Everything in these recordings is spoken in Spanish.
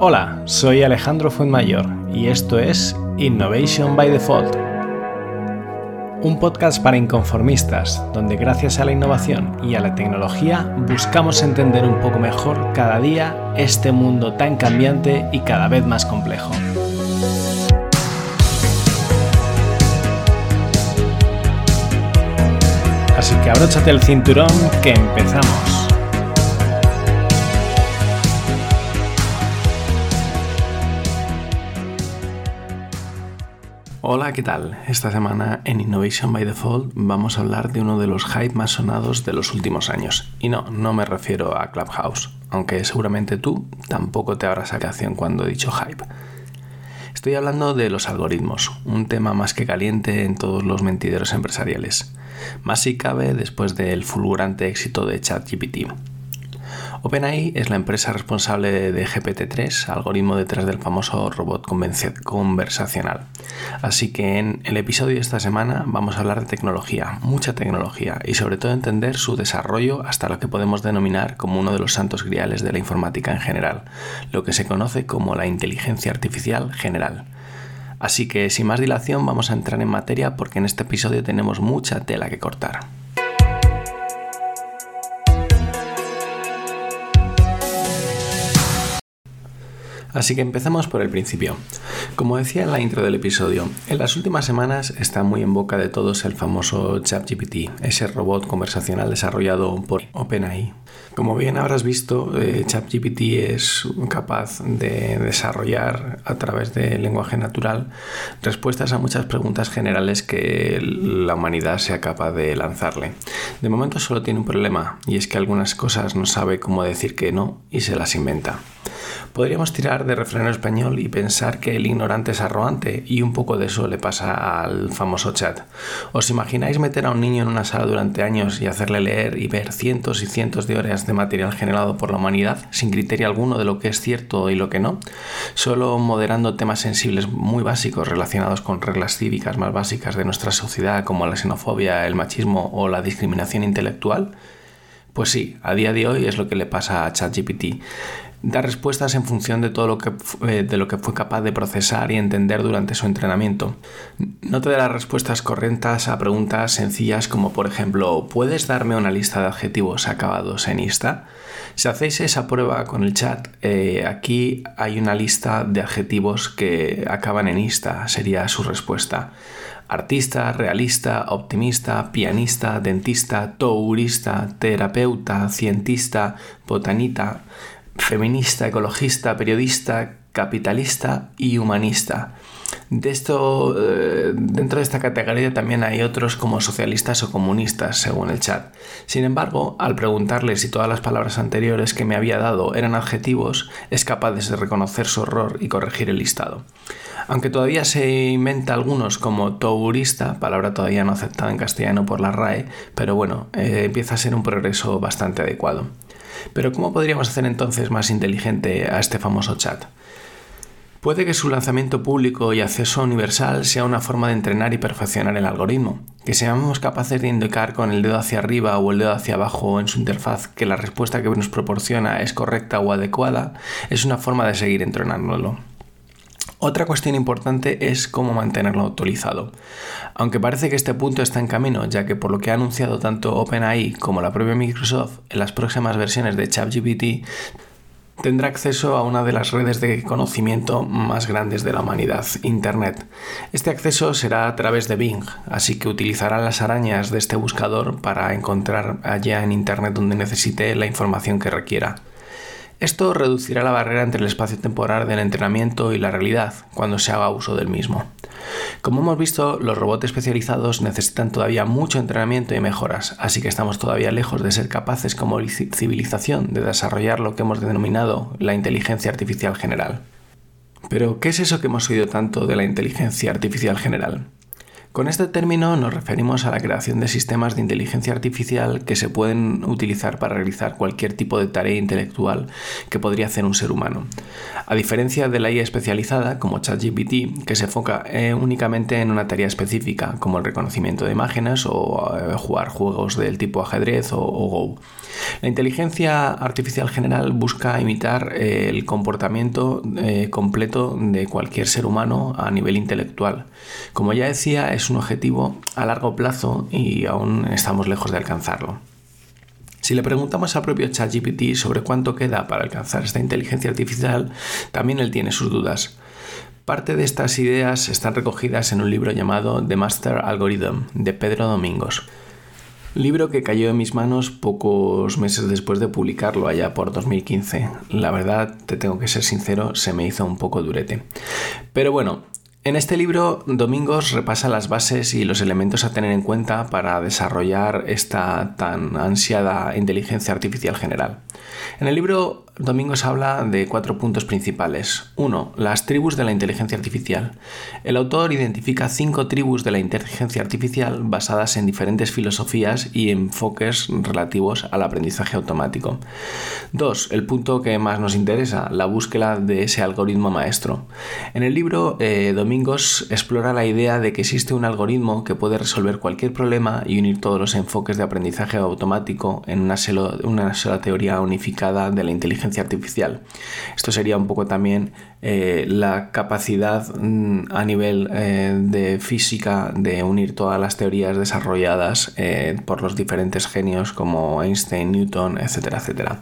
Hola, soy Alejandro Fuenmayor y esto es Innovation by Default, un podcast para inconformistas donde gracias a la innovación y a la tecnología buscamos entender un poco mejor cada día este mundo tan cambiante y cada vez más complejo. Así que abróchate el cinturón que empezamos. Hola, ¿qué tal? Esta semana en Innovation by Default vamos a hablar de uno de los hype más sonados de los últimos años. Y no, no me refiero a Clubhouse, aunque seguramente tú tampoco te habrás sacado cuando he dicho hype. Estoy hablando de los algoritmos, un tema más que caliente en todos los mentideros empresariales. Más si cabe después del fulgurante éxito de ChatGPT. OpenAI es la empresa responsable de GPT-3, algoritmo detrás del famoso robot conversacional. Así que en el episodio de esta semana vamos a hablar de tecnología, mucha tecnología, y sobre todo entender su desarrollo hasta lo que podemos denominar como uno de los santos griales de la informática en general, lo que se conoce como la inteligencia artificial general. Así que sin más dilación vamos a entrar en materia porque en este episodio tenemos mucha tela que cortar. Así que empezamos por el principio. Como decía en la intro del episodio, en las últimas semanas está muy en boca de todos el famoso ChatGPT, ese robot conversacional desarrollado por OpenAI. Como bien habrás visto, eh, ChatGPT es capaz de desarrollar a través del lenguaje natural respuestas a muchas preguntas generales que la humanidad sea capaz de lanzarle. De momento solo tiene un problema y es que algunas cosas no sabe cómo decir que no y se las inventa. Podríamos tirar de refreno español y pensar que el ignorante es arrogante, y un poco de eso le pasa al famoso chat. ¿Os imagináis meter a un niño en una sala durante años y hacerle leer y ver cientos y cientos de horas de material generado por la humanidad sin criterio alguno de lo que es cierto y lo que no? Solo moderando temas sensibles muy básicos relacionados con reglas cívicas más básicas de nuestra sociedad como la xenofobia, el machismo o la discriminación intelectual? Pues sí, a día de hoy es lo que le pasa a ChatGPT da respuestas en función de todo lo que, eh, de lo que fue capaz de procesar y entender durante su entrenamiento. No te dará respuestas correctas a preguntas sencillas como por ejemplo, ¿puedes darme una lista de adjetivos acabados en ista? Si hacéis esa prueba con el chat, eh, aquí hay una lista de adjetivos que acaban en ista, sería su respuesta. Artista, realista, optimista, pianista, dentista, tourista, terapeuta, cientista, botanita, feminista, ecologista, periodista, capitalista y humanista. De esto, eh, dentro de esta categoría también hay otros como socialistas o comunistas, según el chat. Sin embargo, al preguntarle si todas las palabras anteriores que me había dado eran adjetivos, es capaz de reconocer su error y corregir el listado. Aunque todavía se inventa algunos como tourista, palabra todavía no aceptada en castellano por la RAE, pero bueno, eh, empieza a ser un progreso bastante adecuado. Pero ¿cómo podríamos hacer entonces más inteligente a este famoso chat? Puede que su lanzamiento público y acceso universal sea una forma de entrenar y perfeccionar el algoritmo, que seamos capaces de indicar con el dedo hacia arriba o el dedo hacia abajo en su interfaz que la respuesta que nos proporciona es correcta o adecuada, es una forma de seguir entrenándolo. Otra cuestión importante es cómo mantenerlo actualizado. Aunque parece que este punto está en camino, ya que por lo que ha anunciado tanto OpenAI como la propia Microsoft en las próximas versiones de ChatGPT, tendrá acceso a una de las redes de conocimiento más grandes de la humanidad, Internet. Este acceso será a través de Bing, así que utilizará las arañas de este buscador para encontrar allá en Internet donde necesite la información que requiera. Esto reducirá la barrera entre el espacio temporal del entrenamiento y la realidad cuando se haga uso del mismo. Como hemos visto, los robots especializados necesitan todavía mucho entrenamiento y mejoras, así que estamos todavía lejos de ser capaces como civilización de desarrollar lo que hemos denominado la inteligencia artificial general. Pero, ¿qué es eso que hemos oído tanto de la inteligencia artificial general? Con este término nos referimos a la creación de sistemas de inteligencia artificial que se pueden utilizar para realizar cualquier tipo de tarea intelectual que podría hacer un ser humano. A diferencia de la IA especializada, como ChatGPT, que se enfoca eh, únicamente en una tarea específica, como el reconocimiento de imágenes o eh, jugar juegos del tipo ajedrez o, Go. La inteligencia artificial general busca imitar eh, el comportamiento eh, completo de cualquier ser humano a nivel intelectual. Como ya decía, es un objetivo a largo plazo y aún estamos lejos de alcanzarlo. Si le preguntamos al propio ChatGPT sobre cuánto queda para alcanzar esta inteligencia artificial, también él tiene sus dudas. Parte de estas ideas están recogidas en un libro llamado The Master Algorithm de Pedro Domingos. Libro que cayó en mis manos pocos meses después de publicarlo allá por 2015. La verdad, te tengo que ser sincero, se me hizo un poco durete. Pero bueno, en este libro, Domingos repasa las bases y los elementos a tener en cuenta para desarrollar esta tan ansiada inteligencia artificial general. En el libro Domingos habla de cuatro puntos principales. 1. Las tribus de la inteligencia artificial. El autor identifica cinco tribus de la inteligencia artificial basadas en diferentes filosofías y enfoques relativos al aprendizaje automático. 2. El punto que más nos interesa, la búsqueda de ese algoritmo maestro. En el libro, eh, Domingos explora la idea de que existe un algoritmo que puede resolver cualquier problema y unir todos los enfoques de aprendizaje automático en una, una sola teoría unificada de la inteligencia artificial. Esto sería un poco también eh, la capacidad mm, a nivel eh, de física de unir todas las teorías desarrolladas eh, por los diferentes genios como Einstein, Newton, etcétera, etcétera.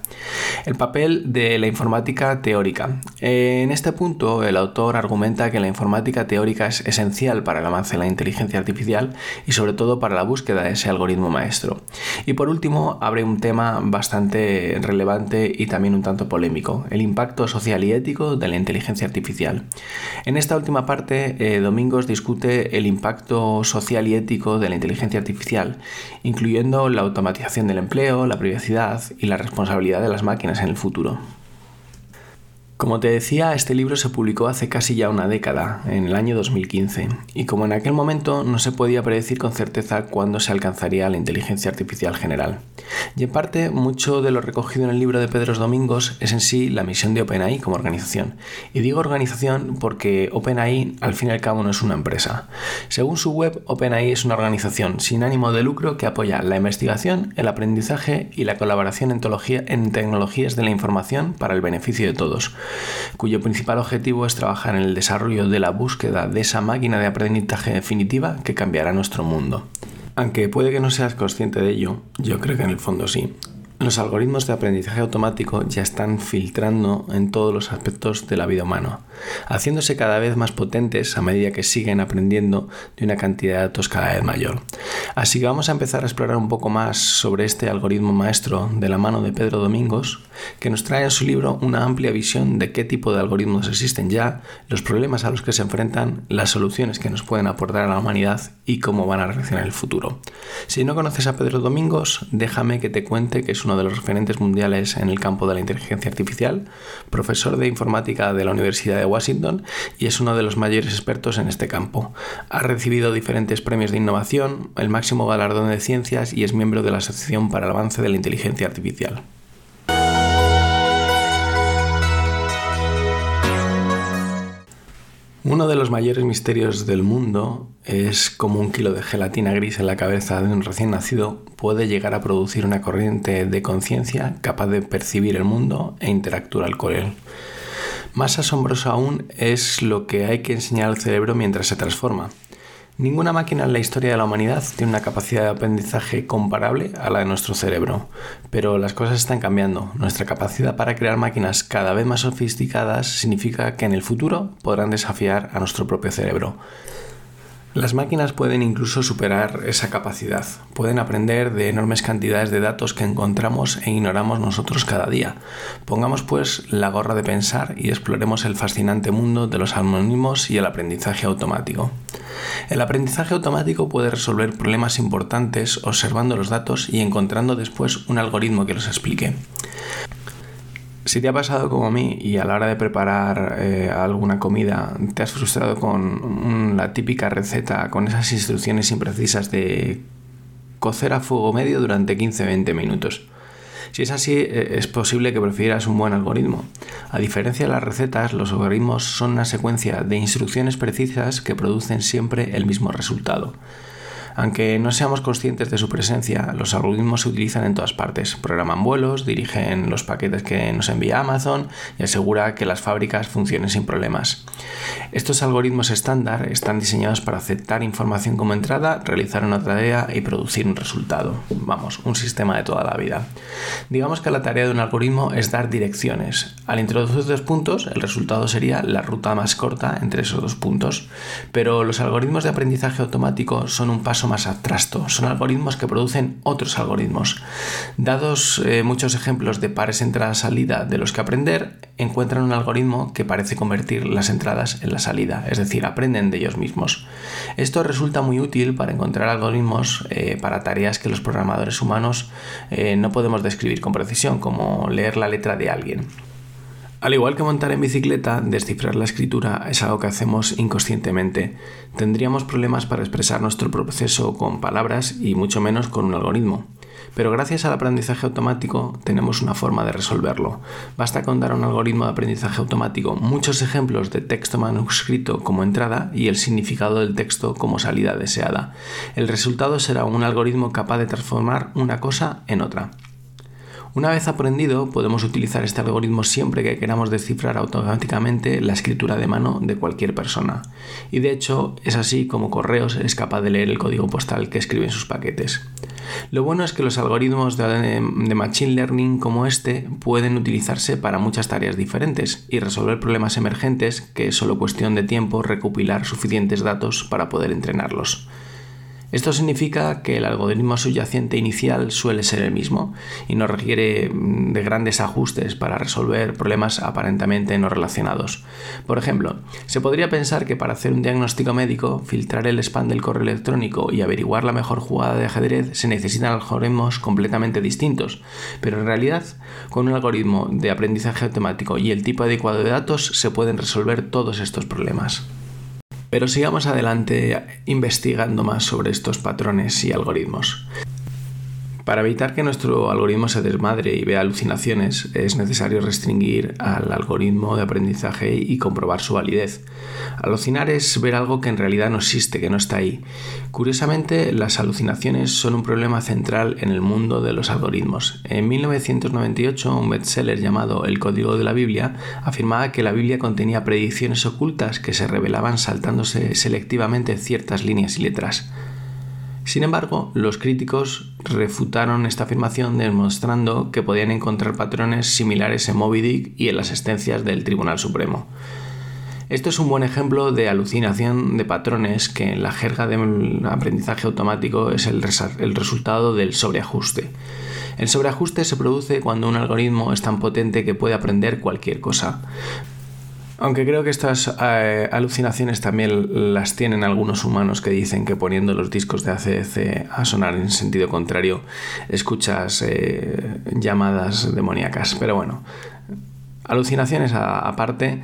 El papel de la informática teórica. en este punto, el autor argumenta que la informática teórica es esencial para el avance de la inteligencia artificial y sobre todo para la búsqueda de ese algoritmo maestro. Y por último, abre un tema bastante relevante y también un tanto polémico, el impacto social y ético de la inteligencia artificial. En esta última parte, eh, Domingos discute el impacto social y ético de la inteligencia artificial, incluyendo la automatización del empleo, la privacidad y la responsabilidad de las máquinas en el futuro. Como te decía, este libro se publicó hace casi ya una década, en el año 2015, y como en aquel momento no se podía predecir con certeza cuándo se alcanzaría la inteligencia artificial general. Y en parte, mucho de lo recogido en el libro de Pedros Domingos es en sí la misión de OpenAI como organización. Y digo organización porque OpenAI al fin y al cabo no es una empresa. Según su web, OpenAI es una organización sin ánimo de lucro que apoya la investigación, el aprendizaje y la colaboración en, en tecnologías de la información para el beneficio de todos cuyo principal objetivo es trabajar en el desarrollo de la búsqueda de esa máquina de aprendizaje definitiva que cambiará nuestro mundo. Aunque puede que no seas consciente de ello, yo creo que en el fondo sí. Los algoritmos de aprendizaje automático ya están filtrando en todos los aspectos de la vida humana, haciéndose cada vez más potentes a medida que siguen aprendiendo de una cantidad de datos cada vez mayor. Así que vamos a empezar a explorar un poco más sobre este algoritmo maestro de la mano de Pedro Domingos, que nos trae en su libro una amplia visión de qué tipo de algoritmos existen ya, los problemas a los que se enfrentan, las soluciones que nos pueden aportar a la humanidad y cómo van a reaccionar en el futuro. Si no conoces a Pedro Domingos, déjame que te cuente que es uno de los referentes mundiales en el campo de la inteligencia artificial, profesor de informática de la Universidad de Washington y es uno de los mayores expertos en este campo. Ha recibido diferentes premios de innovación, el máximo galardón de ciencias y es miembro de la Asociación para el Avance de la Inteligencia Artificial. Uno de los mayores misterios del mundo es cómo un kilo de gelatina gris en la cabeza de un recién nacido puede llegar a producir una corriente de conciencia capaz de percibir el mundo e interactuar con él. Más asombroso aún es lo que hay que enseñar al cerebro mientras se transforma. Ninguna máquina en la historia de la humanidad tiene una capacidad de aprendizaje comparable a la de nuestro cerebro, pero las cosas están cambiando. Nuestra capacidad para crear máquinas cada vez más sofisticadas significa que en el futuro podrán desafiar a nuestro propio cerebro. Las máquinas pueden incluso superar esa capacidad, pueden aprender de enormes cantidades de datos que encontramos e ignoramos nosotros cada día. Pongamos pues la gorra de pensar y exploremos el fascinante mundo de los anónimos y el aprendizaje automático. El aprendizaje automático puede resolver problemas importantes observando los datos y encontrando después un algoritmo que los explique. Si te ha pasado como a mí y a la hora de preparar eh, alguna comida te has frustrado con la típica receta, con esas instrucciones imprecisas de cocer a fuego medio durante 15-20 minutos. Si es así, eh, es posible que prefieras un buen algoritmo. A diferencia de las recetas, los algoritmos son una secuencia de instrucciones precisas que producen siempre el mismo resultado. Aunque no seamos conscientes de su presencia, los algoritmos se utilizan en todas partes. Programan vuelos, dirigen los paquetes que nos envía Amazon y asegura que las fábricas funcionen sin problemas. Estos algoritmos estándar están diseñados para aceptar información como entrada, realizar una tarea y producir un resultado. Vamos, un sistema de toda la vida. Digamos que la tarea de un algoritmo es dar direcciones. Al introducir dos puntos, el resultado sería la ruta más corta entre esos dos puntos. Pero los algoritmos de aprendizaje automático son un paso más abstracto. Son algoritmos que producen otros algoritmos. Dados eh, muchos ejemplos de pares entrada-salida de los que aprender, encuentran un algoritmo que parece convertir las entradas en la salida, es decir, aprenden de ellos mismos. Esto resulta muy útil para encontrar algoritmos eh, para tareas que los programadores humanos eh, no podemos describir con precisión, como leer la letra de alguien. Al igual que montar en bicicleta, descifrar la escritura es algo que hacemos inconscientemente. Tendríamos problemas para expresar nuestro proceso con palabras y mucho menos con un algoritmo. Pero gracias al aprendizaje automático tenemos una forma de resolverlo. Basta con dar a un algoritmo de aprendizaje automático muchos ejemplos de texto manuscrito como entrada y el significado del texto como salida deseada. El resultado será un algoritmo capaz de transformar una cosa en otra. Una vez aprendido, podemos utilizar este algoritmo siempre que queramos descifrar automáticamente la escritura de mano de cualquier persona. Y de hecho, es así como Correos es capaz de leer el código postal que escriben sus paquetes. Lo bueno es que los algoritmos de, Machine Learning como este pueden utilizarse para muchas tareas diferentes y resolver problemas emergentes que es solo cuestión de tiempo recopilar suficientes datos para poder entrenarlos. Esto significa que el algoritmo subyacente inicial suele ser el mismo y no requiere mm, de grandes ajustes para resolver problemas aparentemente no relacionados. Por ejemplo, se podría pensar que para hacer un diagnóstico médico, filtrar el spam del correo electrónico y averiguar la mejor jugada de ajedrez se necesitan algoritmos completamente distintos, pero en realidad, con un algoritmo de aprendizaje automático y el tipo adecuado de datos se pueden resolver todos estos problemas. Pero sigamos adelante investigando más sobre estos patrones y algoritmos. Para evitar que nuestro algoritmo se desmadre y vea alucinaciones, es necesario restringir al algoritmo de aprendizaje y comprobar su validez. Alucinar es ver algo que en realidad no existe, que no está ahí. Curiosamente, las alucinaciones son un problema central en el mundo de los algoritmos. En 1998, un bestseller llamado El Código de la Biblia afirmaba que la Biblia contenía predicciones ocultas que se revelaban saltándose selectivamente ciertas líneas y letras. Sin embargo, los críticos refutaron esta afirmación demostrando que podían encontrar patrones similares en Moby Dick y en las sentencias del Tribunal Supremo. Esto es un buen ejemplo de alucinación de patrones que en la jerga del aprendizaje automático es el, el, resultado del sobreajuste. El sobreajuste se produce cuando un algoritmo es tan potente que puede aprender cualquier cosa. Aunque creo que estas eh, alucinaciones también las tienen algunos humanos que dicen que poniendo los discos de ACDC a sonar en sentido contrario escuchas eh, llamadas demoníacas. Pero bueno, alucinaciones aparte,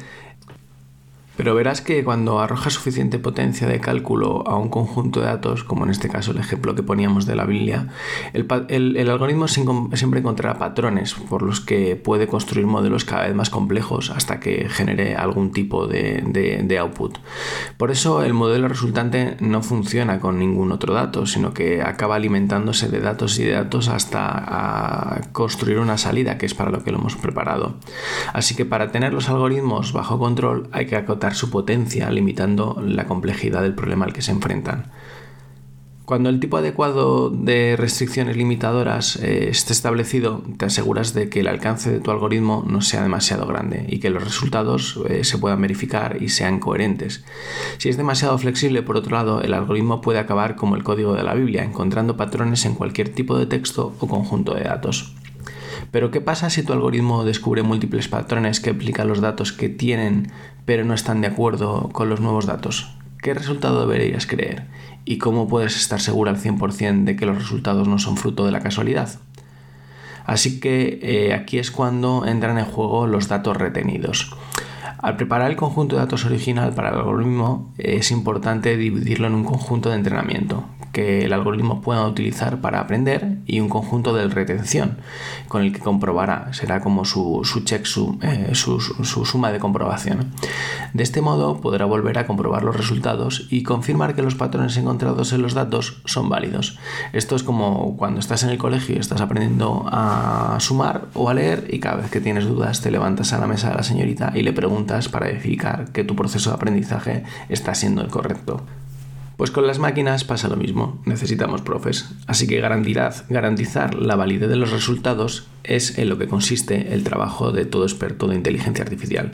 pero verás que cuando arrojas suficiente potencia de cálculo a un conjunto de datos, como en este caso el ejemplo que poníamos de la Biblia, el, algoritmo siempre encontrará patrones por los que puede construir modelos cada vez más complejos hasta que genere algún tipo de, output. Por eso el modelo resultante no funciona con ningún otro dato, sino que acaba alimentándose de datos y de datos hasta construir una salida, que es para lo que lo hemos preparado. Así que para tener los algoritmos bajo control hay que acotar su potencia, limitando la complejidad del problema al que se enfrentan. Cuando el tipo adecuado de restricciones limitadoras eh, esté establecido, te aseguras de que el alcance de tu algoritmo no sea demasiado grande y que los resultados eh, se puedan verificar y sean coherentes. Si es demasiado flexible, por otro lado, el algoritmo puede acabar como el código de la Biblia, encontrando patrones en cualquier tipo de texto o conjunto de datos. Pero ¿qué pasa si tu algoritmo descubre múltiples patrones que aplican los datos que tienen pero no están de acuerdo con los nuevos datos? ¿Qué resultado deberías creer? ¿Y cómo puedes estar seguro al 100% de que los resultados no son fruto de la casualidad? Así que eh, aquí es cuando entran en juego los datos retenidos. Al preparar el conjunto de datos original para el algoritmo es importante dividirlo en un conjunto de entrenamiento que el algoritmo pueda utilizar para aprender y un conjunto de retención con el que comprobará, será como su, check, eh, su, su, suma de comprobación. De este modo podrá volver a comprobar los resultados y confirmar que los patrones encontrados en los datos son válidos. Esto es como cuando estás en el colegio y estás aprendiendo a sumar o a leer y cada vez que tienes dudas te levantas a la mesa de la señorita y le preguntas para verificar que tu proceso de aprendizaje está siendo el correcto. Pues con las máquinas pasa lo mismo, necesitamos profes, así que garantizar, garantizar la validez de los resultados es en lo que consiste el trabajo de todo experto de inteligencia artificial.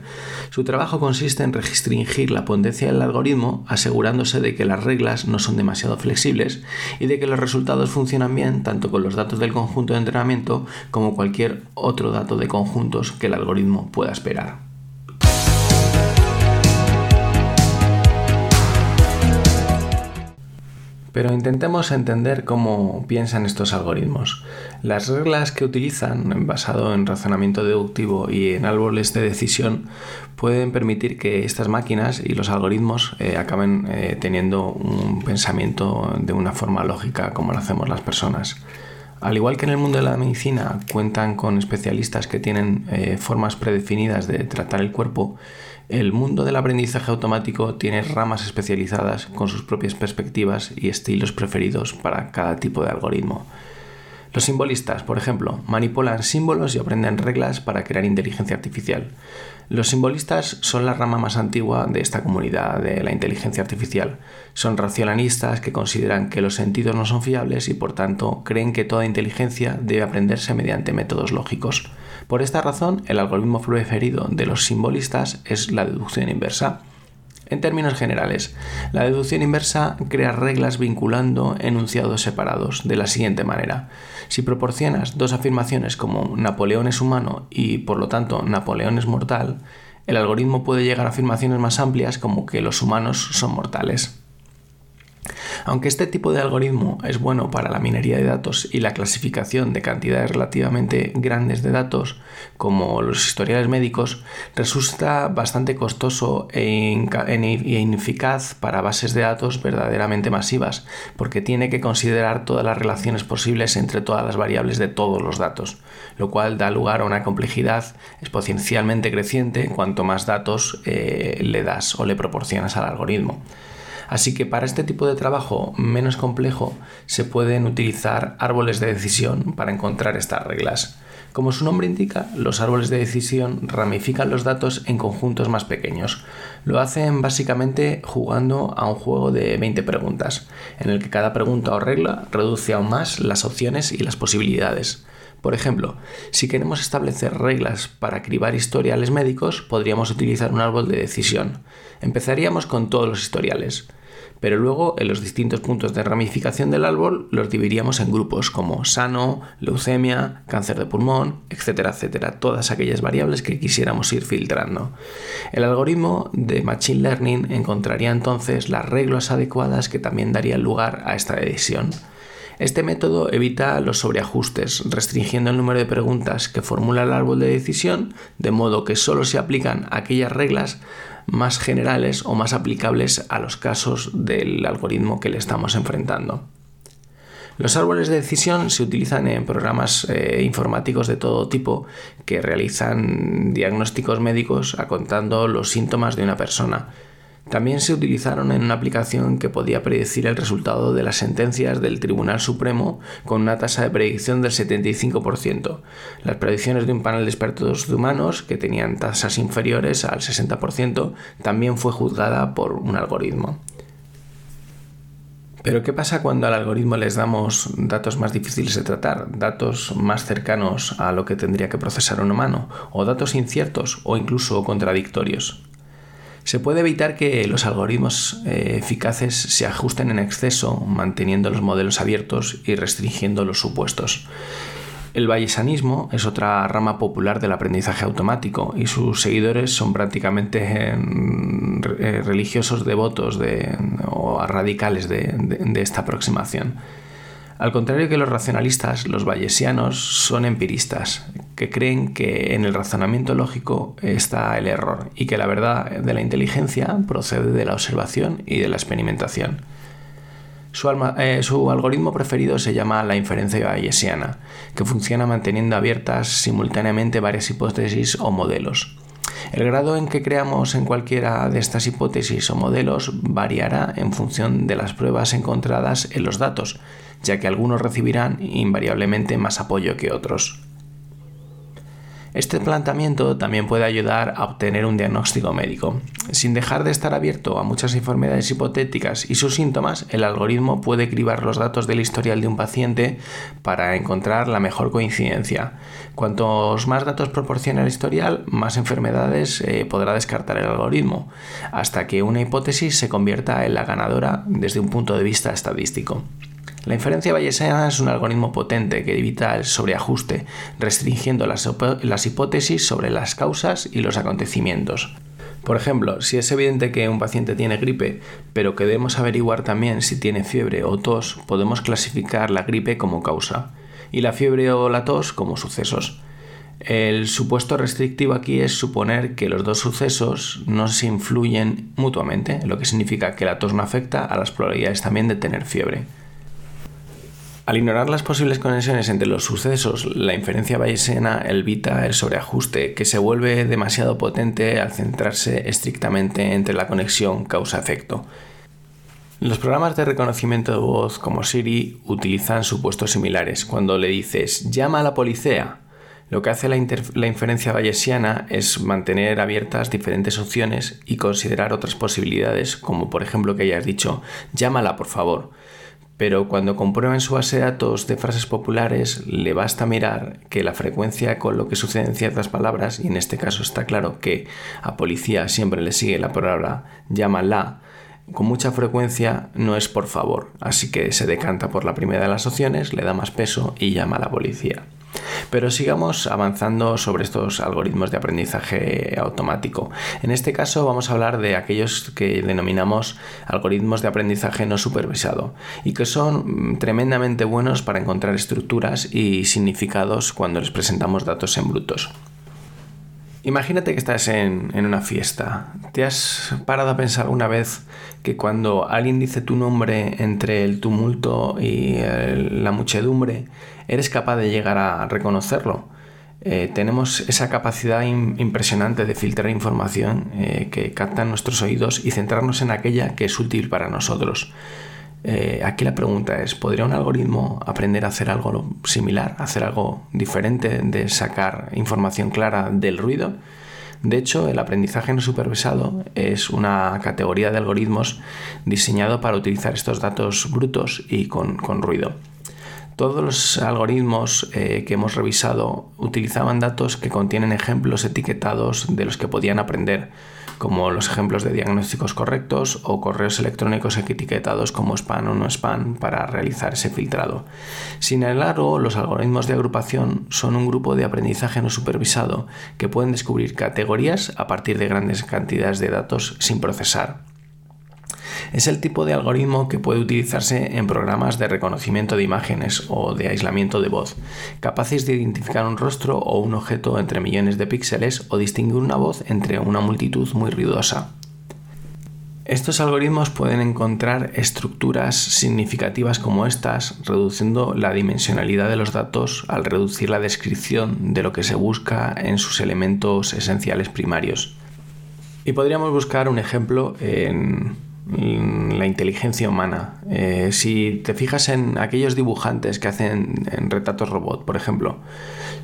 Su trabajo consiste en restringir la potencia del algoritmo asegurándose de que las reglas no son demasiado flexibles y de que los resultados funcionan bien tanto con los datos del conjunto de entrenamiento como cualquier otro dato de conjuntos que el algoritmo pueda esperar. Pero intentemos entender cómo piensan estos algoritmos. Las reglas que utilizan, basado en razonamiento deductivo y en árboles de decisión, pueden permitir que estas máquinas y los algoritmos eh, acaben eh, teniendo un pensamiento de una forma lógica como lo hacemos las personas. Al igual que en el mundo de la medicina cuentan con especialistas que tienen eh, formas predefinidas de tratar el cuerpo, el mundo del aprendizaje automático tiene ramas especializadas con sus propias perspectivas y estilos preferidos para cada tipo de algoritmo. Los simbolistas, por ejemplo, manipulan símbolos y aprenden reglas para crear inteligencia artificial. Los simbolistas son la rama más antigua de esta comunidad de la inteligencia artificial. Son racionalistas que consideran que los sentidos no son fiables y por tanto creen que toda inteligencia debe aprenderse mediante métodos lógicos. Por esta razón, el algoritmo preferido de los simbolistas es la deducción inversa. En términos generales, la deducción inversa crea reglas vinculando enunciados separados de la siguiente manera. Si proporcionas dos afirmaciones como Napoleón es humano y por lo tanto Napoleón es mortal, el algoritmo puede llegar a afirmaciones más amplias como que los humanos son mortales. Aunque este tipo de algoritmo es bueno para la minería de datos y la clasificación de cantidades relativamente grandes de datos, como los historiales médicos, resulta bastante costoso e, e ineficaz para bases de datos verdaderamente masivas, porque tiene que considerar todas las relaciones posibles entre todas las variables de todos los datos, lo cual da lugar a una complejidad exponencialmente creciente cuanto más datos eh, le das o le proporcionas al algoritmo. Así que para este tipo de trabajo menos complejo se pueden utilizar árboles de decisión para encontrar estas reglas. Como su nombre indica, los árboles de decisión ramifican los datos en conjuntos más pequeños. Lo hacen básicamente jugando a un juego de 20 preguntas, en el que cada pregunta o regla reduce aún más las opciones y las posibilidades. Por ejemplo, si queremos establecer reglas para cribar historiales médicos, podríamos utilizar un árbol de decisión. Empezaríamos con todos los historiales pero luego en los distintos puntos de ramificación del árbol los dividiríamos en grupos como sano, leucemia, cáncer de pulmón, etcétera, etcétera, todas aquellas variables que quisiéramos ir filtrando. El algoritmo de Machine Learning encontraría entonces las reglas adecuadas que también darían lugar a esta decisión. Este método evita los sobreajustes, restringiendo el número de preguntas que formula el árbol de decisión, de modo que solo se aplican aquellas reglas más generales o más aplicables a los casos del algoritmo que le estamos enfrentando. Los árboles de decisión se utilizan en programas eh, informáticos de todo tipo que realizan diagnósticos médicos acontando los síntomas de una persona, también se utilizaron en una aplicación que podía predecir el resultado de las sentencias del Tribunal Supremo con una tasa de predicción del 75%. Las predicciones de un panel de expertos de humanos, que tenían tasas inferiores al 60%, también fue juzgada por un algoritmo. Pero ¿qué pasa cuando al algoritmo les damos datos más difíciles de tratar, datos más cercanos a lo que tendría que procesar un humano, o datos inciertos o incluso contradictorios? Se puede evitar que los algoritmos eh, eficaces se ajusten en exceso, manteniendo los modelos abiertos y restringiendo los supuestos. El bayesianismo es otra rama popular del aprendizaje automático y sus seguidores son prácticamente eh, eh, religiosos devotos o radicales de esta aproximación. Al contrario que los racionalistas, los bayesianos son empiristas, que creen que en el razonamiento lógico está el error y que la verdad de la inteligencia procede de la observación y de la experimentación. Su, eh, su, algoritmo preferido se llama la inferencia bayesiana, que funciona manteniendo abiertas simultáneamente varias hipótesis o modelos. El grado en que creamos en cualquiera de estas hipótesis o modelos variará en función de las pruebas encontradas en los datos, ya que algunos recibirán invariablemente más apoyo que otros. Este planteamiento también puede ayudar a obtener un diagnóstico médico. Sin dejar de estar abierto a muchas enfermedades hipotéticas y sus síntomas, el algoritmo puede cribar los datos del historial de un paciente para encontrar la mejor coincidencia. Cuantos más datos proporciona el historial, más enfermedades eh, podrá descartar el algoritmo, hasta que una hipótesis se convierta en la ganadora desde un punto de vista estadístico. La inferencia bayesiana es un algoritmo potente que evita el sobreajuste, restringiendo las, hipótesis sobre las causas y los acontecimientos. Por ejemplo, si es evidente que un paciente tiene gripe, pero que debemos averiguar también si tiene fiebre o tos, podemos clasificar la gripe como causa y la fiebre o la tos como sucesos. El supuesto restrictivo aquí es suponer que los dos sucesos no se influyen mutuamente, lo que significa que la tos no afecta a las probabilidades también de tener fiebre. Al ignorar las posibles conexiones entre los sucesos, la inferencia bayesiana evita el sobreajuste, que se vuelve demasiado potente al centrarse estrictamente entre la conexión causa-efecto. Los programas de reconocimiento de voz como Siri utilizan supuestos similares. Cuando le dices llama a la policía, lo que hace la, la, inferencia bayesiana es mantener abiertas diferentes opciones y considerar otras posibilidades, como por ejemplo que hayas dicho llámala por favor pero cuando comprueba en su base de datos de frases populares, le basta mirar que la frecuencia con lo que sucede en ciertas palabras, y en este caso está claro que a policía siempre le sigue la palabra llámala, con mucha frecuencia no es por favor, así que se decanta por la primera de las opciones, le da más peso y llama a la policía. Pero sigamos avanzando sobre estos algoritmos de aprendizaje automático. En este caso vamos a hablar de aquellos que denominamos algoritmos de aprendizaje no supervisado y que son mm, tremendamente buenos para encontrar estructuras y significados cuando les presentamos datos en brutos. Imagínate que estás en, una fiesta. ¿Te has parado a pensar alguna vez que cuando alguien dice tu nombre entre el tumulto y la muchedumbre, eres capaz de llegar a reconocerlo? Eh, tenemos esa capacidad impresionante de filtrar información eh, que captan nuestros oídos y centrarnos en aquella que es útil para nosotros. Eh, aquí la pregunta es, ¿podría un algoritmo aprender a hacer algo similar, hacer algo diferente de sacar información clara del ruido? De hecho, el aprendizaje no supervisado es una categoría de algoritmos diseñado para utilizar estos datos brutos y con, ruido. Todos los algoritmos eh, que hemos revisado utilizaban datos que contienen ejemplos etiquetados de los que podían aprender como los ejemplos de diagnósticos correctos o correos electrónicos etiquetados como spam o no spam para realizar ese filtrado. Sin embargo, los algoritmos de agrupación son un grupo de aprendizaje no supervisado que pueden descubrir categorías a partir de grandes cantidades de datos sin procesar. Es el tipo de algoritmo que puede utilizarse en programas de reconocimiento de imágenes o de aislamiento de voz, capaces de identificar un rostro o un objeto entre millones de píxeles o distinguir una voz entre una multitud muy ruidosa. Estos algoritmos pueden encontrar estructuras significativas como estas, reduciendo la dimensionalidad de los datos al reducir la descripción de lo que se busca en sus elementos esenciales primarios. Y podríamos buscar un ejemplo en la inteligencia humana. Eh, si te fijas en aquellos dibujantes que hacen en retratos robot, por ejemplo,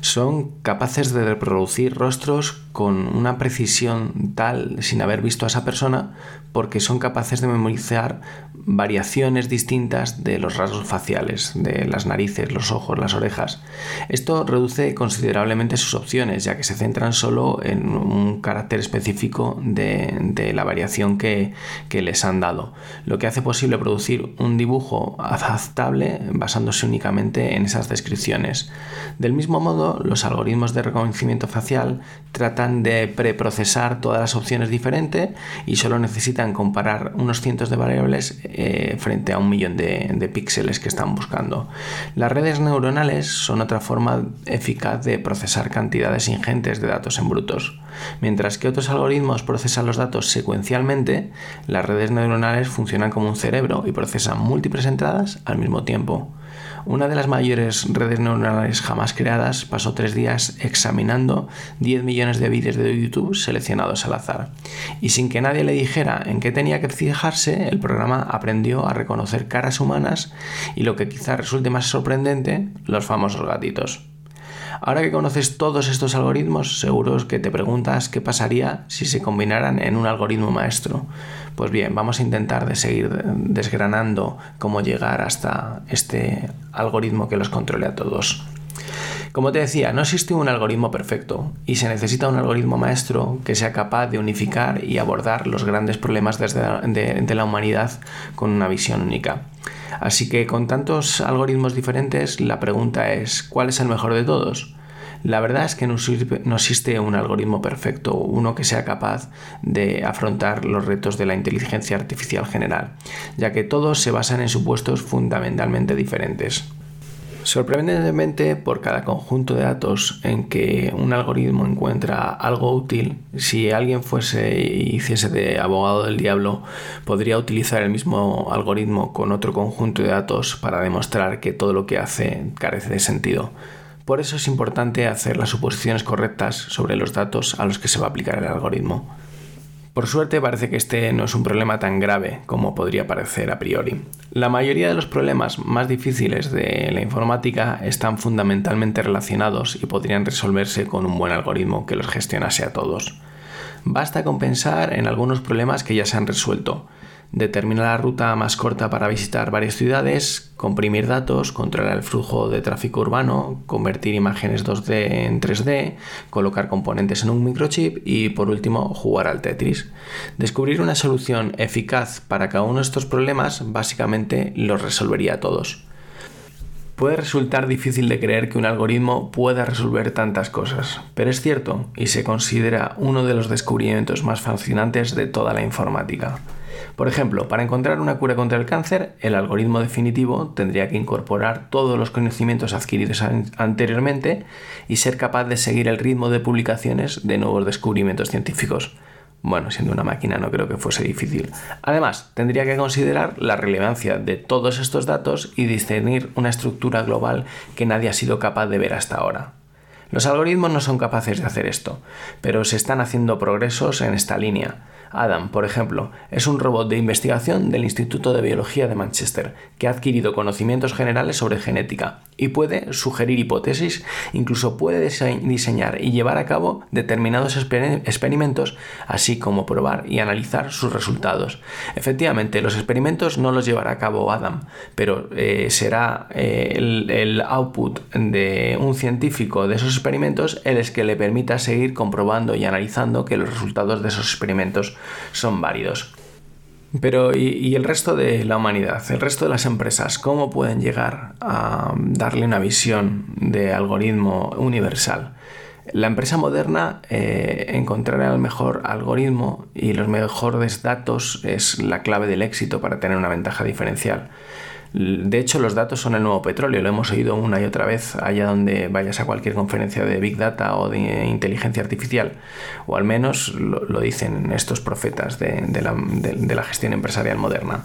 son capaces de reproducir rostros con una precisión tal sin haber visto a esa persona porque son capaces de memorizar variaciones distintas de los rasgos faciales, de las narices, los ojos, las orejas. Esto reduce considerablemente sus opciones ya que se centran solo en un carácter específico de, la variación que, que les han dado, lo que hace posible producir un dibujo adaptable basándose únicamente en esas descripciones. Del mismo modo, los algoritmos de reconocimiento facial tratan de preprocesar todas las opciones diferentes y solo necesitan comparar unos cientos de variables eh, frente a un millón de, de píxeles que están buscando. Las redes neuronales son otra forma eficaz de procesar cantidades ingentes de datos en brutos. Mientras que otros algoritmos procesan los datos secuencialmente, las redes neuronales funcionan como un cerebro y procesan múltiples entradas al mismo tiempo. Una de las mayores redes neuronales jamás creadas pasó tres días examinando 10 millones de vídeos de YouTube seleccionados al azar. Y sin que nadie le dijera en qué tenía que fijarse, el programa aprendió a reconocer caras humanas y lo que quizá resulte más sorprendente, los famosos gatitos. Ahora que conoces todos estos algoritmos, seguro que te preguntas qué pasaría si se combinaran en un algoritmo maestro. Pues bien, vamos a intentar de seguir desgranando cómo llegar hasta este algoritmo que los controle a todos. Como te decía, no existe un algoritmo perfecto y se necesita un algoritmo maestro que sea capaz de unificar y abordar los grandes problemas de, la humanidad con una visión única. Así que con tantos algoritmos diferentes, la pregunta es, ¿cuál es el mejor de todos? La verdad es que no, existe un algoritmo perfecto, uno que sea capaz de afrontar los retos de la inteligencia artificial general, ya que todos se basan en supuestos fundamentalmente diferentes. Sorprendentemente, por cada conjunto de datos en que un algoritmo encuentra algo útil, si alguien fuese y hiciese de abogado del diablo, podría utilizar el mismo algoritmo con otro conjunto de datos para demostrar que todo lo que hace carece de sentido. Por eso es importante hacer las suposiciones correctas sobre los datos a los que se va a aplicar el algoritmo. Por suerte parece que este no es un problema tan grave como podría parecer a priori. La mayoría de los problemas más difíciles de la informática están fundamentalmente relacionados y podrían resolverse con un buen algoritmo que los gestionase a todos. Basta con pensar en algunos problemas que ya se han resuelto, determinar la ruta más corta para visitar varias ciudades, comprimir datos, controlar el flujo de tráfico urbano, convertir imágenes 2D en 3D, colocar componentes en un microchip y por último jugar al Tetris. Descubrir una solución eficaz para cada uno de estos problemas básicamente los resolvería todos. Puede resultar difícil de creer que un algoritmo pueda resolver tantas cosas, pero es cierto y se considera uno de los descubrimientos más fascinantes de toda la informática. Por ejemplo, para encontrar una cura contra el cáncer, el algoritmo definitivo tendría que incorporar todos los conocimientos adquiridos anteriormente y ser capaz de seguir el ritmo de publicaciones de nuevos descubrimientos científicos. Bueno, siendo una máquina no creo que fuese difícil. Además, tendría que considerar la relevancia de todos estos datos y discernir una estructura global que nadie ha sido capaz de ver hasta ahora. Los algoritmos no son capaces de hacer esto, pero se están haciendo progresos en esta línea. Adam, por ejemplo, es un robot de investigación del Instituto de Biología de Manchester, que ha adquirido conocimientos generales sobre genética y puede sugerir hipótesis, incluso puede diseñar y llevar a cabo determinados experimentos, así como probar y analizar sus resultados. Efectivamente, los experimentos no los llevará a cabo Adam, pero eh, será eh, el, output de un científico de esos experimentos el que le permita seguir comprobando y analizando que los resultados de esos experimentos son válidos. Pero ¿y, el resto de la humanidad, el resto de las empresas, cómo pueden llegar a darle una visión de algoritmo universal? La empresa moderna eh, encontrar el mejor algoritmo y los mejores datos es la clave del éxito para tener una ventaja diferencial. De hecho, los datos son el nuevo petróleo, lo hemos oído una y otra vez allá donde vayas a cualquier conferencia de Big Data o de inteligencia artificial, o al menos lo, dicen estos profetas de, la, gestión empresarial moderna.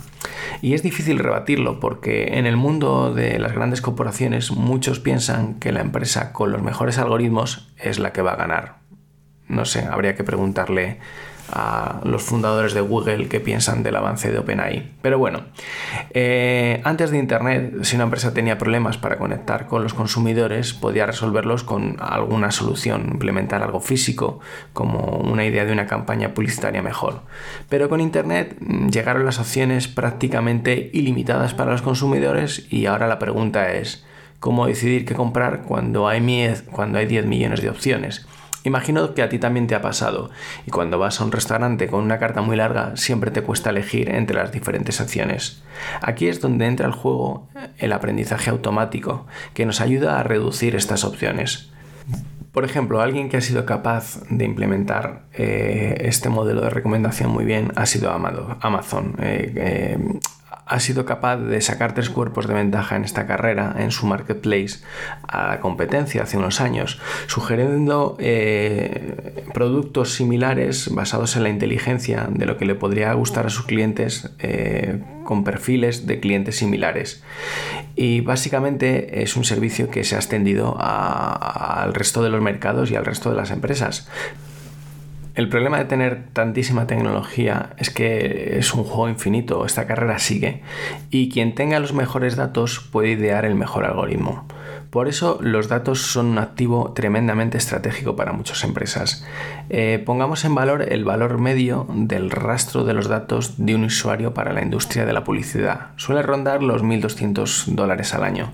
Y es difícil rebatirlo porque en el mundo de las grandes corporaciones muchos piensan que la empresa con los mejores algoritmos es la que va a ganar. No sé, habría que preguntarle a los fundadores de Google que piensan del avance de OpenAI. Pero bueno, eh, antes de Internet, si una empresa tenía problemas para conectar con los consumidores, podía resolverlos con alguna solución, implementar algo físico, como una idea de una campaña publicitaria mejor. Pero con Internet mm, llegaron las opciones prácticamente ilimitadas para los consumidores y ahora la pregunta es, ¿cómo decidir qué comprar cuando hay, cuando hay 10 millones de opciones? Imagino que a ti también te ha pasado y cuando vas a un restaurante con una carta muy larga siempre te cuesta elegir entre las diferentes acciones. Aquí es donde entra el juego el aprendizaje automático, que nos ayuda a reducir estas opciones. Por ejemplo, alguien que ha sido capaz de implementar eh, este modelo de recomendación muy bien ha sido Amazon. Eh, eh, ha sido capaz de sacar tres cuerpos de ventaja en esta carrera, en su marketplace, a la competencia hace unos años, sugiriendo eh, productos similares basados en la inteligencia de lo que le podría gustar a sus clientes eh, con perfiles de clientes similares. Y básicamente es un servicio que se ha extendido al resto de los mercados y al resto de las empresas. El problema de tener tantísima tecnología es que es un juego infinito, esta carrera sigue, y quien tenga los mejores datos puede idear el mejor algoritmo. Por eso los datos son un activo tremendamente estratégico para muchas empresas. Eh, pongamos en valor el valor medio del rastro de los datos de un usuario para la industria de la publicidad. Suele rondar los 1.200 dólares al año.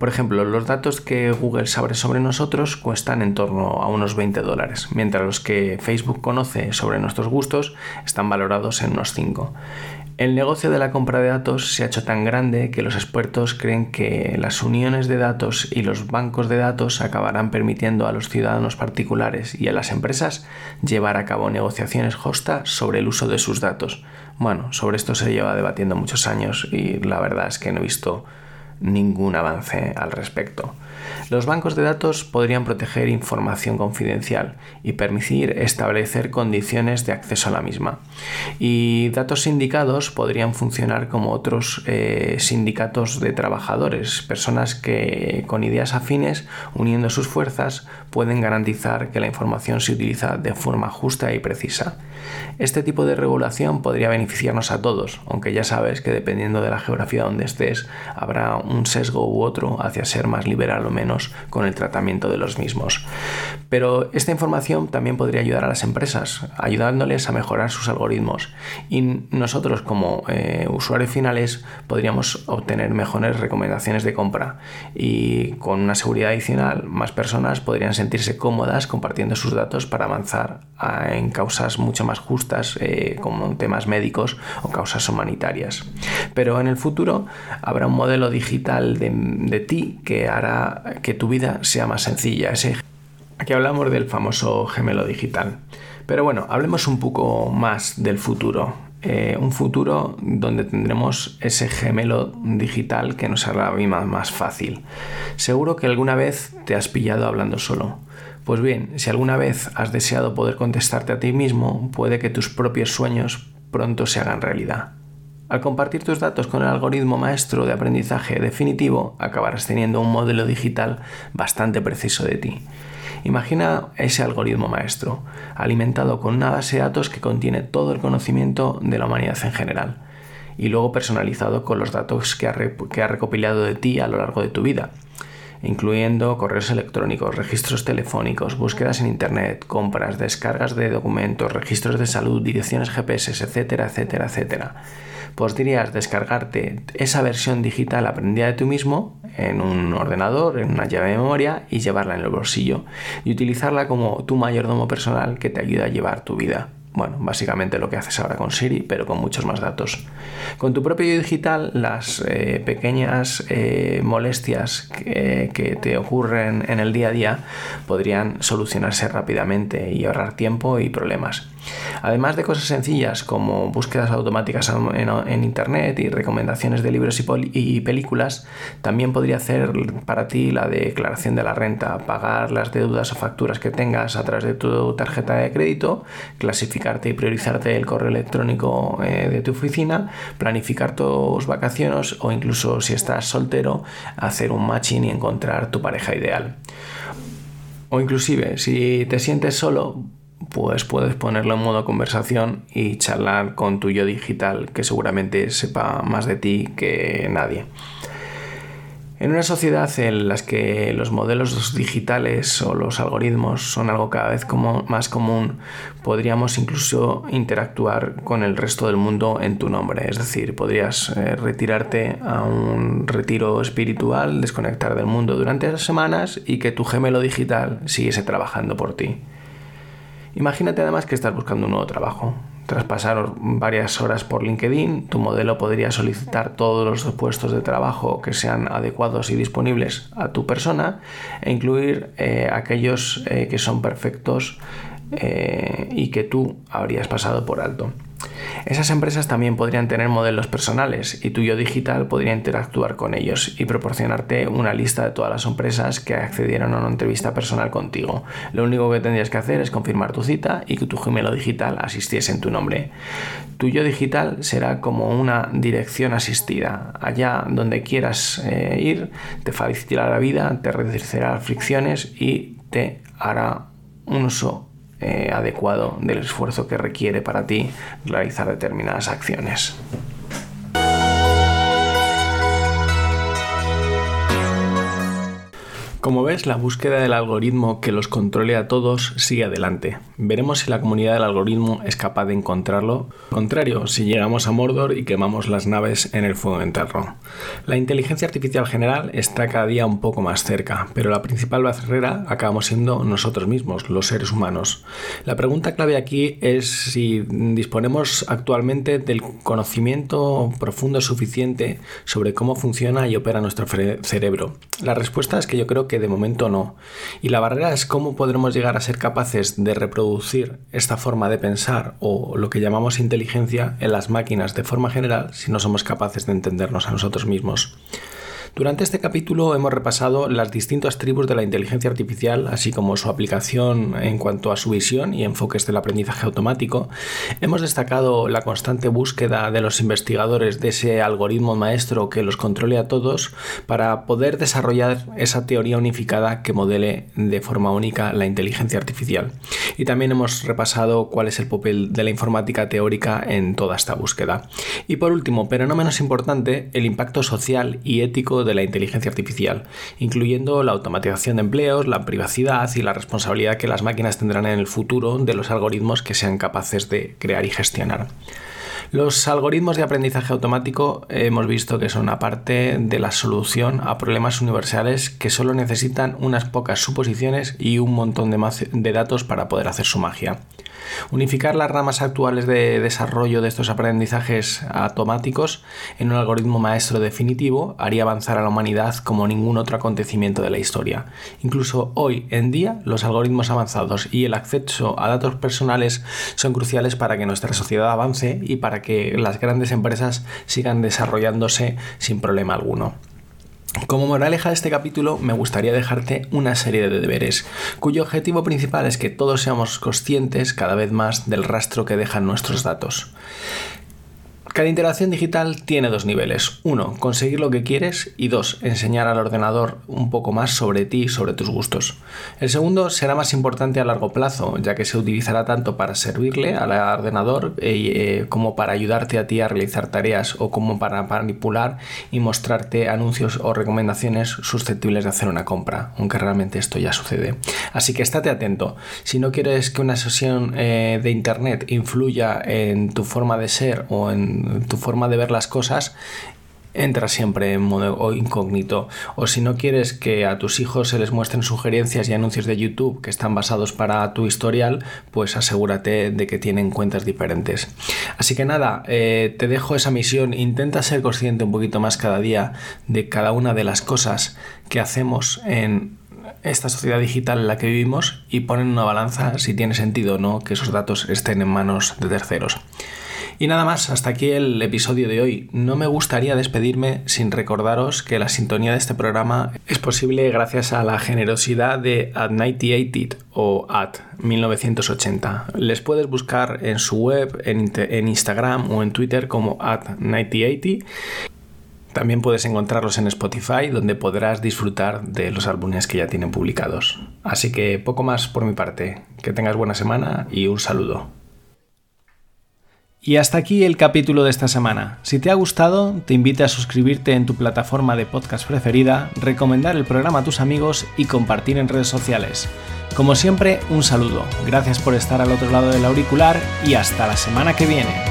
Por ejemplo, los datos que Google sabe sobre nosotros cuestan en torno a unos 20 dólares, mientras los que Facebook conoce sobre nuestros gustos están valorados en unos 5. El negocio de la compra de datos se ha hecho tan grande que los expertos creen que las uniones de datos y los bancos de datos acabarán permitiendo a los ciudadanos particulares y a las empresas llevar a cabo negociaciones justas sobre el uso de sus datos. Bueno, sobre esto se lleva debatiendo muchos años y la verdad es que no he visto ningún avance al respecto. Los bancos de datos podrían proteger información confidencial y permitir establecer condiciones de acceso a la misma. Y datos sindicados podrían funcionar como otros eh, sindicatos de trabajadores, personas que con ideas afines, uniendo sus fuerzas, pueden garantizar que la información se utiliza de forma justa y precisa. Este tipo de regulación podría beneficiarnos a todos, aunque ya sabes que dependiendo de la geografía donde estés, habrá un sesgo u otro hacia ser más liberal o menos con el tratamiento de los mismos. Pero esta información también podría ayudar a las empresas, ayudándoles a mejorar sus algoritmos. Y nosotros como eh, usuarios finales podríamos obtener mejores recomendaciones de compra. Y con una seguridad adicional, más personas podrían sentirse cómodas compartiendo sus datos para avanzar en causas mucho más justas eh, como temas médicos o causas humanitarias. Pero en el futuro habrá un modelo digital de ti que hará que tu vida sea más sencilla. Ese, aquí hablamos del famoso gemelo digital. Pero bueno, hablemos un poco más del futuro. Eh, un futuro donde tendremos ese gemelo digital que nos hará vida más fácil. Seguro que alguna vez te has pillado hablando solo. Pues bien, si alguna vez has deseado poder contestarte a ti mismo, puede que tus propios sueños pronto se hagan realidad. Al compartir tus datos con el algoritmo maestro de aprendizaje definitivo, acabarás teniendo un modelo digital bastante preciso de ti. Imagina ese algoritmo maestro, alimentado con una base de datos que contiene todo el conocimiento de la humanidad en general, y luego personalizado con los datos que ha, recopilado de ti a lo largo de tu vida incluyendo correos electrónicos, registros telefónicos, búsquedas en Internet, compras, descargas de documentos, registros de salud, direcciones GPS, etcétera, etcétera, etcétera. Podrías descargarte esa versión digital aprendida de tú mismo en un ordenador, en una llave de memoria y llevarla en el bolsillo y utilizarla como tu mayordomo personal que te ayuda a llevar tu vida. Bueno, básicamente lo que haces ahora con Siri, pero con muchos más datos. Con tu propio digital, las eh, pequeñas eh, molestias que, que, te ocurren en el día a día podrían solucionarse rápidamente y ahorrar tiempo y problemas. Además de cosas sencillas como búsquedas automáticas en, Internet y recomendaciones de libros y, películas, también podría hacer para ti la declaración de la renta, pagar las deudas o facturas que tengas a través de tu tarjeta de crédito, clasificarte y priorizarte el correo electrónico eh, de tu oficina, planificar tus vacaciones o incluso si estás soltero, hacer un matching y encontrar tu pareja ideal. O inclusive, si te sientes solo, pues puedes ponerlo en modo conversación y charlar con tu yo digital que seguramente sepa más de ti que nadie. En una sociedad en la que los modelos digitales o los algoritmos son algo cada vez como más común, podríamos incluso interactuar con el resto del mundo en tu nombre. Es decir, podrías eh, retirarte a un retiro espiritual, desconectar del mundo durante esas semanas y que tu gemelo digital siguiese trabajando por ti. Imagínate además que estás buscando un nuevo trabajo. Tras pasar varias horas por LinkedIn, tu modelo podría solicitar todos los puestos de trabajo que sean adecuados y disponibles a tu persona e incluir eh, aquellos eh, que son perfectos eh, y que tú habrías pasado por alto. Esas empresas también podrían tener modelos personales y tu yo digital podría interactuar con ellos y proporcionarte una lista de todas las empresas que accedieron a una entrevista personal contigo. Lo único que tendrías que hacer es confirmar tu cita y que tu gemelo digital asistiese en tu nombre. Tu yo digital será como una dirección asistida. Allá donde quieras eh, ir, te facilitará la vida, te reducirá fricciones y te hará un uso eh, adecuado del esfuerzo que requiere para ti realizar determinadas acciones. Como ves, la búsqueda del algoritmo que los controle a todos sigue adelante. Veremos si la comunidad del algoritmo es capaz de encontrarlo. contrario, si llegamos a Mordor y quemamos las naves en el fuego interno. La inteligencia artificial general está cada día un poco más cerca, pero la principal barrera acabamos siendo nosotros mismos, los seres humanos. La pregunta clave aquí es si disponemos actualmente del conocimiento profundo suficiente sobre cómo funciona y opera nuestro cerebro. La respuesta es que yo creo que de momento no. Y la barrera es cómo podremos llegar a ser capaces de reproducir esta forma de pensar o lo que llamamos inteligencia en las máquinas de forma general si no somos capaces de entendernos a nosotros mismos. Durante este capítulo hemos repasado las distintas tribus de la inteligencia artificial, así como su aplicación en cuanto a su visión y enfoques del aprendizaje automático. Hemos destacado la constante búsqueda de los investigadores de ese algoritmo maestro que los controle a todos para poder desarrollar esa teoría unificada que modele de forma única la inteligencia artificial. Y también hemos repasado cuál es el papel de la informática teórica en toda esta búsqueda. Y por último, pero no menos importante, el impacto social y ético de la inteligencia artificial, incluyendo la automatización de empleos, la privacidad y la responsabilidad que las máquinas tendrán en el futuro de los algoritmos que sean capaces de crear y gestionar. Los algoritmos de aprendizaje automático hemos visto que son una parte de la solución a problemas universales que solo necesitan unas pocas suposiciones y un montón de, de datos para poder hacer su magia. Unificar las ramas actuales de desarrollo de estos aprendizajes automáticos en un algoritmo maestro definitivo haría avanzar a la humanidad como ningún otro acontecimiento de la historia. Incluso hoy en día los algoritmos avanzados y el acceso a datos personales son cruciales para que nuestra sociedad avance y para que las grandes empresas sigan desarrollándose sin problema alguno. Como moraleja de este capítulo me gustaría dejarte una serie de deberes, cuyo objetivo principal es que todos seamos conscientes cada vez más del rastro que dejan nuestros datos. Cada interacción digital tiene dos niveles. Uno, conseguir lo que quieres y dos, enseñar al ordenador un poco más sobre ti y sobre tus gustos. El segundo será más importante a largo plazo, ya que se utilizará tanto para servirle al ordenador eh, eh, como para ayudarte a ti a realizar tareas o como para manipular y mostrarte anuncios o recomendaciones susceptibles de hacer una compra, aunque realmente esto ya sucede. Así que estate atento. Si no quieres que una sesión eh, de internet influya en tu forma de ser o en tu forma de ver las cosas, entra siempre en modo incógnito. O si no quieres que a tus hijos se les muestren sugerencias y anuncios de YouTube que están basados para tu historial, pues asegúrate de que tienen cuentas diferentes. Así que nada, eh, te dejo esa misión. Intenta ser consciente un poquito más cada día de cada una de las cosas que hacemos en esta sociedad digital en la que vivimos y pon en una balanza si tiene sentido o no que esos datos estén en manos de terceros. Y nada más, hasta aquí el episodio de hoy. No me gustaría despedirme sin recordaros que la sintonía de este programa es posible gracias a la generosidad de At 1980 o At 1980. Les puedes buscar en su web, en, Instagram o en Twitter como At 1980. También puedes encontrarlos en Spotify, donde podrás disfrutar de los álbumes que ya tienen publicados. Así que poco más por mi parte. Que tengas buena semana y un saludo. Y hasta aquí el capítulo de esta semana. Si te ha gustado, te invito a suscribirte en tu plataforma de podcast preferida, recomendar el programa a tus amigos y compartir en redes sociales. Como siempre, un saludo. Gracias por estar al otro lado del auricular y hasta la semana que viene.